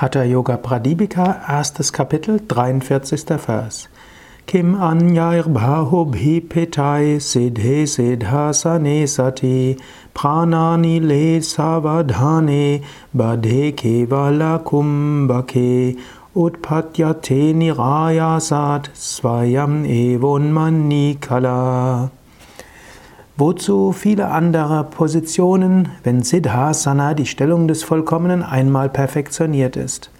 Hatha Yoga Pradipika, erstes Kapitel, 43. Vers. Kim anyair bahubhi petai siddhe siddhasane sati pranani le savadhane badhe kevala kumbhake utpatyate nirayasat svayam evon kala. Wozu viele andere Positionen, wenn Siddhasana, die Stellung des Vollkommenen, einmal perfektioniert ist.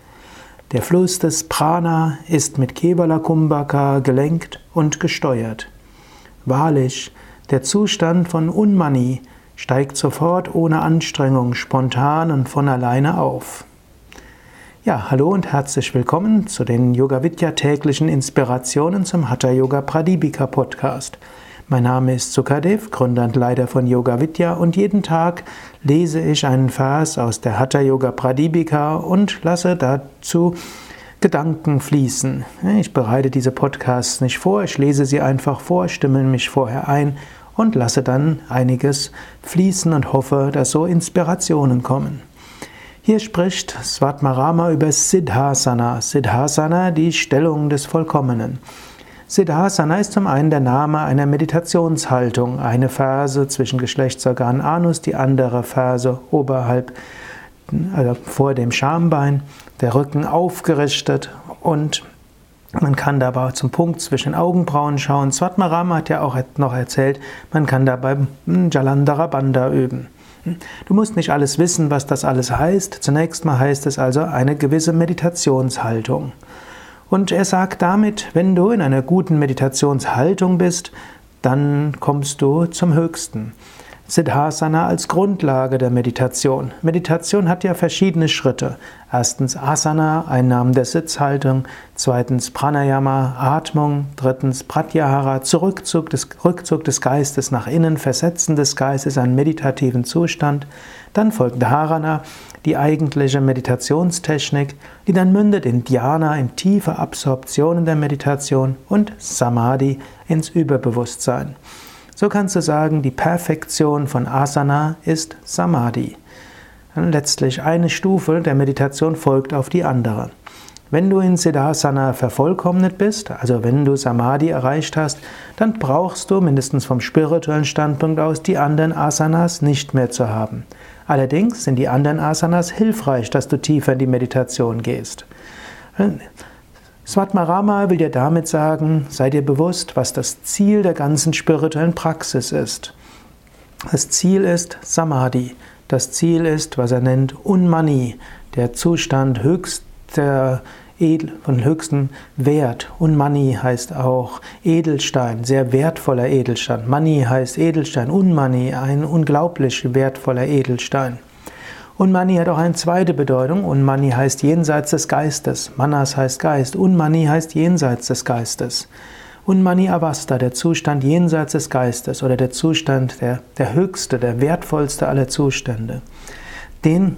Der Fluss des Prana ist mit Kevala Kumbhaka gelenkt und gesteuert. Wahrlich, der Zustand von Unmani steigt sofort ohne Anstrengung spontan und von alleine auf. Ja, hallo und herzlich willkommen zu den Yoga Vidya täglichen Inspirationen zum Hatha Yoga Pradipika Podcast. Mein Name ist Sukadev, Gründer und Leiter von Yoga Vidya und jeden Tag lese ich einen Vers aus der Hatha Yoga Pradipika und lasse dazu Gedanken fließen. Ich bereite diese Podcasts nicht vor, ich lese sie einfach vor, stimme mich vorher ein und lasse dann einiges fließen und hoffe, dass so Inspirationen kommen. Hier spricht Svatmarama über Siddhasana. Siddhasana, die Stellung des Vollkommenen. Siddhasana ist zum einen der Name einer Meditationshaltung. Eine Ferse zwischen Geschlechtsorgan Anus, die andere Ferse oberhalb, also vor dem Schambein, der Rücken aufgerichtet und man kann dabei zum Punkt zwischen Augenbrauen schauen. Swatmarama hat ja auch noch erzählt, man kann dabei Jalandhara Bandha üben. Du musst nicht alles wissen, was das alles heißt. Zunächst mal heißt es also eine gewisse Meditationshaltung. Und er sagt damit, wenn du in einer guten Meditationshaltung bist, dann kommst du zum Höchsten. Siddhasana als Grundlage der Meditation. Meditation hat ja verschiedene Schritte. Erstens Asana, Einnahmen der Sitzhaltung. Zweitens Pranayama, Atmung. Drittens Pratyahara, Zurückzug des, Rückzug des Geistes nach innen, Versetzen des Geistes, einen meditativen Zustand. Dann folgt Dharana, die eigentliche Meditationstechnik, die dann mündet in Dhyana, in tiefe Absorptionen der Meditation und Samadhi ins Überbewusstsein. So kannst du sagen, die Perfektion von Asana ist Samadhi. Letztlich eine Stufe der Meditation folgt auf die andere. Wenn du in Siddhasana vervollkommnet bist, also wenn du Samadhi erreicht hast, dann brauchst du mindestens vom spirituellen Standpunkt aus die anderen Asanas nicht mehr zu haben. Allerdings sind die anderen Asanas hilfreich, dass du tiefer in die Meditation gehst. Svatmarama will dir damit sagen, sei dir bewusst, was das Ziel der ganzen spirituellen Praxis ist. Das Ziel ist Samadhi. Das Ziel ist, was er nennt, Unmani, der Zustand höchster Edel, von höchstem Wert. Unmani heißt auch Edelstein, sehr wertvoller Edelstein. Mani heißt Edelstein, Unmani, ein unglaublich wertvoller Edelstein. Unmani hat auch eine zweite Bedeutung. Unmani heißt jenseits des Geistes. Manas heißt Geist. Unmani heißt jenseits des Geistes. Unmani Avasta, der Zustand jenseits des Geistes oder der Zustand, der, der höchste, der wertvollste aller Zustände. Den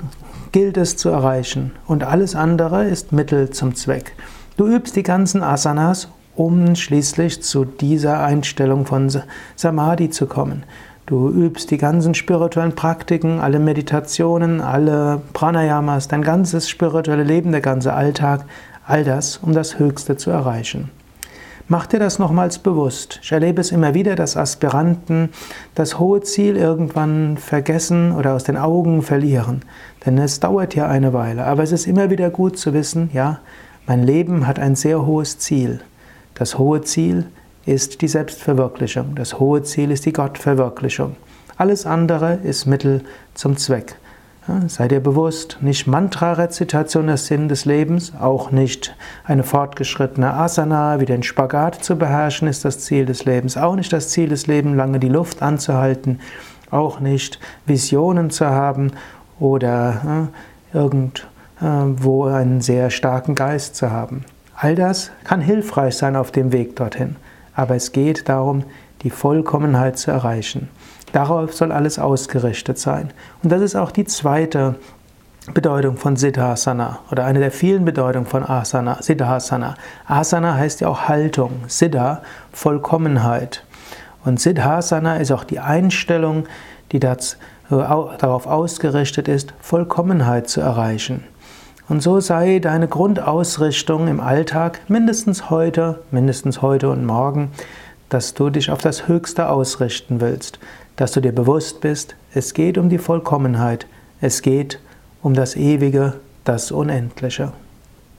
gilt es zu erreichen und alles andere ist Mittel zum Zweck. Du übst die ganzen Asanas, um schließlich zu dieser Einstellung von Samadhi zu kommen. Du übst die ganzen spirituellen Praktiken, alle Meditationen, alle Pranayamas, dein ganzes spirituelle Leben, der ganze Alltag, all das, um das Höchste zu erreichen. Mach dir das nochmals bewusst. Ich erlebe es immer wieder, dass Aspiranten das hohe Ziel irgendwann vergessen oder aus den Augen verlieren. Denn es dauert ja eine Weile. Aber es ist immer wieder gut zu wissen, ja, mein Leben hat ein sehr hohes Ziel. Das hohe Ziel ist die Selbstverwirklichung. Das hohe Ziel ist die Gottverwirklichung. Alles andere ist Mittel zum Zweck. Ja, sei dir bewusst, nicht Mantra-Rezitation ist Sinn des Lebens, auch nicht eine fortgeschrittene Asana wie den Spagat zu beherrschen ist das Ziel des Lebens, auch nicht das Ziel des Lebens, lange die Luft anzuhalten, auch nicht Visionen zu haben oder äh, irgendwo einen sehr starken Geist zu haben. All das kann hilfreich sein auf dem Weg dorthin aber es geht darum, die Vollkommenheit zu erreichen. Darauf soll alles ausgerichtet sein. Und das ist auch die zweite Bedeutung von Siddhasana oder eine der vielen Bedeutungen von Asana, Siddhasana. Asana heißt ja auch Haltung, Siddha, Vollkommenheit. Und Siddhasana ist auch die Einstellung, die das, äh, darauf ausgerichtet ist, Vollkommenheit zu erreichen. Und so sei deine Grundausrichtung im Alltag mindestens heute, mindestens heute und morgen, dass du dich auf das Höchste ausrichten willst, dass du dir bewusst bist, es geht um die Vollkommenheit, es geht um das Ewige, das Unendliche.